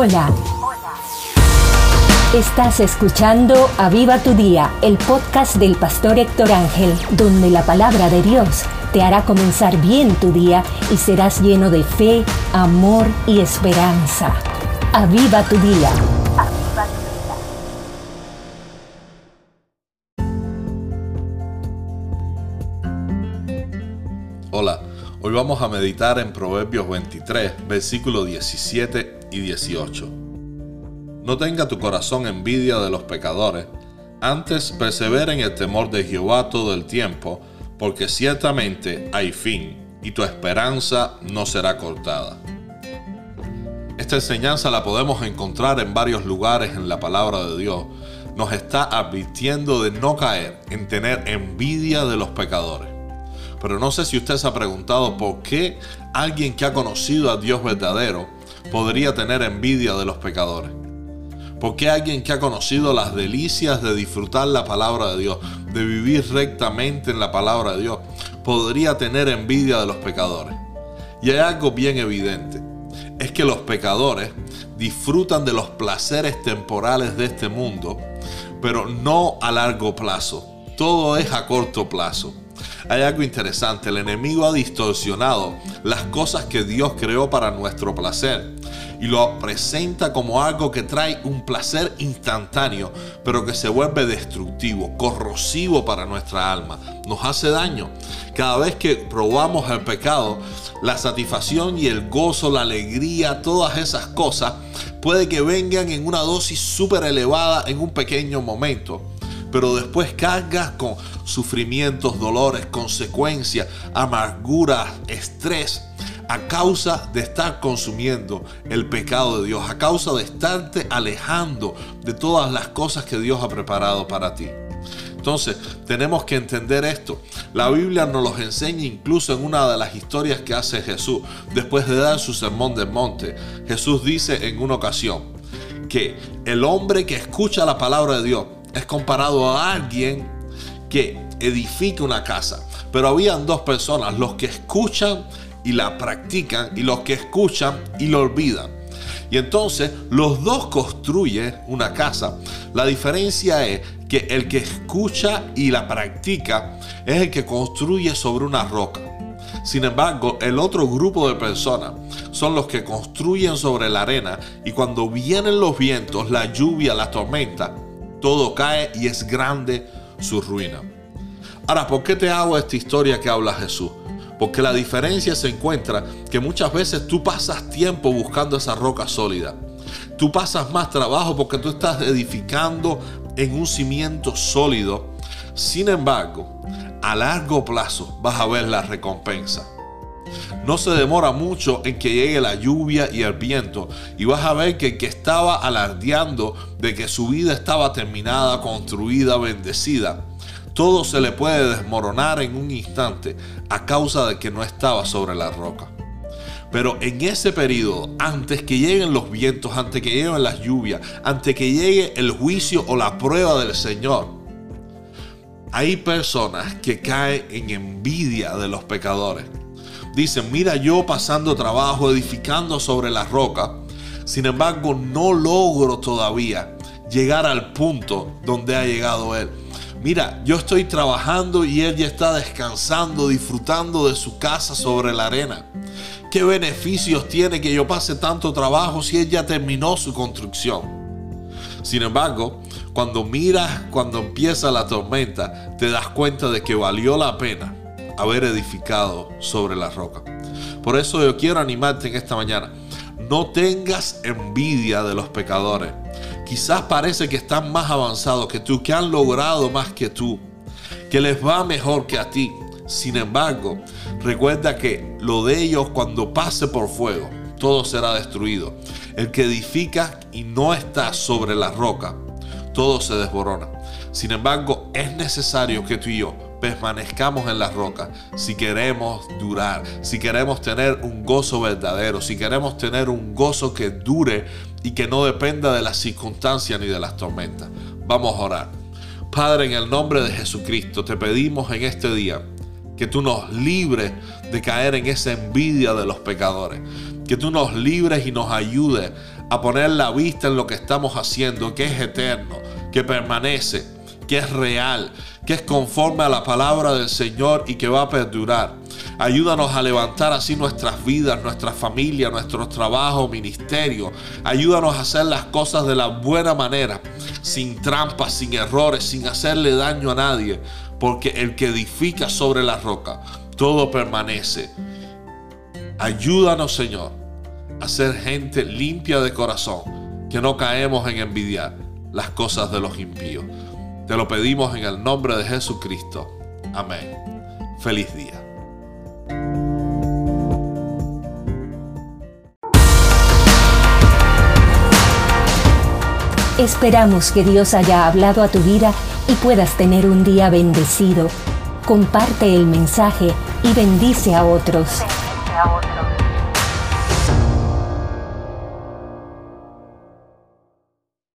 Hola. Estás escuchando Aviva tu Día, el podcast del pastor Héctor Ángel, donde la palabra de Dios te hará comenzar bien tu día y serás lleno de fe, amor y esperanza. Aviva tu Día. Hola, hoy vamos a meditar en Proverbios 23, versículos 17 y 18. No tenga tu corazón envidia de los pecadores, antes persevera en el temor de Jehová todo el tiempo, porque ciertamente hay fin, y tu esperanza no será cortada. Esta enseñanza la podemos encontrar en varios lugares en la palabra de Dios. Nos está advirtiendo de no caer en tener envidia de los pecadores. Pero no sé si usted se ha preguntado por qué alguien que ha conocido a Dios verdadero podría tener envidia de los pecadores. ¿Por qué alguien que ha conocido las delicias de disfrutar la palabra de Dios, de vivir rectamente en la palabra de Dios, podría tener envidia de los pecadores? Y hay algo bien evidente, es que los pecadores disfrutan de los placeres temporales de este mundo, pero no a largo plazo. Todo es a corto plazo. Hay algo interesante, el enemigo ha distorsionado las cosas que Dios creó para nuestro placer y lo presenta como algo que trae un placer instantáneo, pero que se vuelve destructivo, corrosivo para nuestra alma, nos hace daño. Cada vez que probamos el pecado, la satisfacción y el gozo, la alegría, todas esas cosas, puede que vengan en una dosis súper elevada en un pequeño momento pero después cargas con sufrimientos, dolores, consecuencias, amargura, estrés a causa de estar consumiendo el pecado de Dios, a causa de estarte alejando de todas las cosas que Dios ha preparado para ti. Entonces, tenemos que entender esto. La Biblia nos los enseña incluso en una de las historias que hace Jesús. Después de dar su sermón del monte, Jesús dice en una ocasión que el hombre que escucha la palabra de Dios es comparado a alguien que edifica una casa. Pero habían dos personas, los que escuchan y la practican y los que escuchan y lo olvidan. Y entonces los dos construyen una casa. La diferencia es que el que escucha y la practica es el que construye sobre una roca. Sin embargo, el otro grupo de personas son los que construyen sobre la arena y cuando vienen los vientos, la lluvia, la tormenta, todo cae y es grande su ruina. Ahora, ¿por qué te hago esta historia que habla Jesús? Porque la diferencia se encuentra que muchas veces tú pasas tiempo buscando esa roca sólida. Tú pasas más trabajo porque tú estás edificando en un cimiento sólido. Sin embargo, a largo plazo vas a ver la recompensa. No se demora mucho en que llegue la lluvia y el viento y vas a ver que el que estaba alardeando de que su vida estaba terminada, construida, bendecida, todo se le puede desmoronar en un instante a causa de que no estaba sobre la roca. Pero en ese periodo, antes que lleguen los vientos, antes que lleguen las lluvias, antes que llegue el juicio o la prueba del Señor, hay personas que caen en envidia de los pecadores. Dicen, mira yo pasando trabajo, edificando sobre la roca, sin embargo no logro todavía llegar al punto donde ha llegado Él mira, yo estoy trabajando y él ya está descansando, disfrutando de su casa sobre la arena. ¿Qué beneficios tiene que yo pase tanto trabajo si él ya terminó su construcción? Sin embargo, cuando miras, cuando empieza la tormenta, te das cuenta de que valió la pena haber edificado sobre la roca. Por eso yo quiero animarte en esta mañana. No tengas envidia de los pecadores quizás parece que están más avanzados que tú, que han logrado más que tú, que les va mejor que a ti. Sin embargo, recuerda que lo de ellos cuando pase por fuego, todo será destruido. El que edifica y no está sobre la roca, todo se desborona. Sin embargo, es necesario que tú y yo permanezcamos en la roca si queremos durar, si queremos tener un gozo verdadero, si queremos tener un gozo que dure y que no dependa de las circunstancias ni de las tormentas. Vamos a orar. Padre, en el nombre de Jesucristo, te pedimos en este día que tú nos libres de caer en esa envidia de los pecadores. Que tú nos libres y nos ayudes a poner la vista en lo que estamos haciendo, que es eterno, que permanece, que es real, que es conforme a la palabra del Señor y que va a perdurar. Ayúdanos a levantar así nuestras vidas, nuestra familia, nuestro trabajo, ministerio. Ayúdanos a hacer las cosas de la buena manera, sin trampas, sin errores, sin hacerle daño a nadie, porque el que edifica sobre la roca, todo permanece. Ayúdanos, Señor, a ser gente limpia de corazón, que no caemos en envidiar las cosas de los impíos. Te lo pedimos en el nombre de Jesucristo. Amén. Feliz día. Esperamos que Dios haya hablado a tu vida y puedas tener un día bendecido. Comparte el mensaje y bendice a otros. Bendice a otros.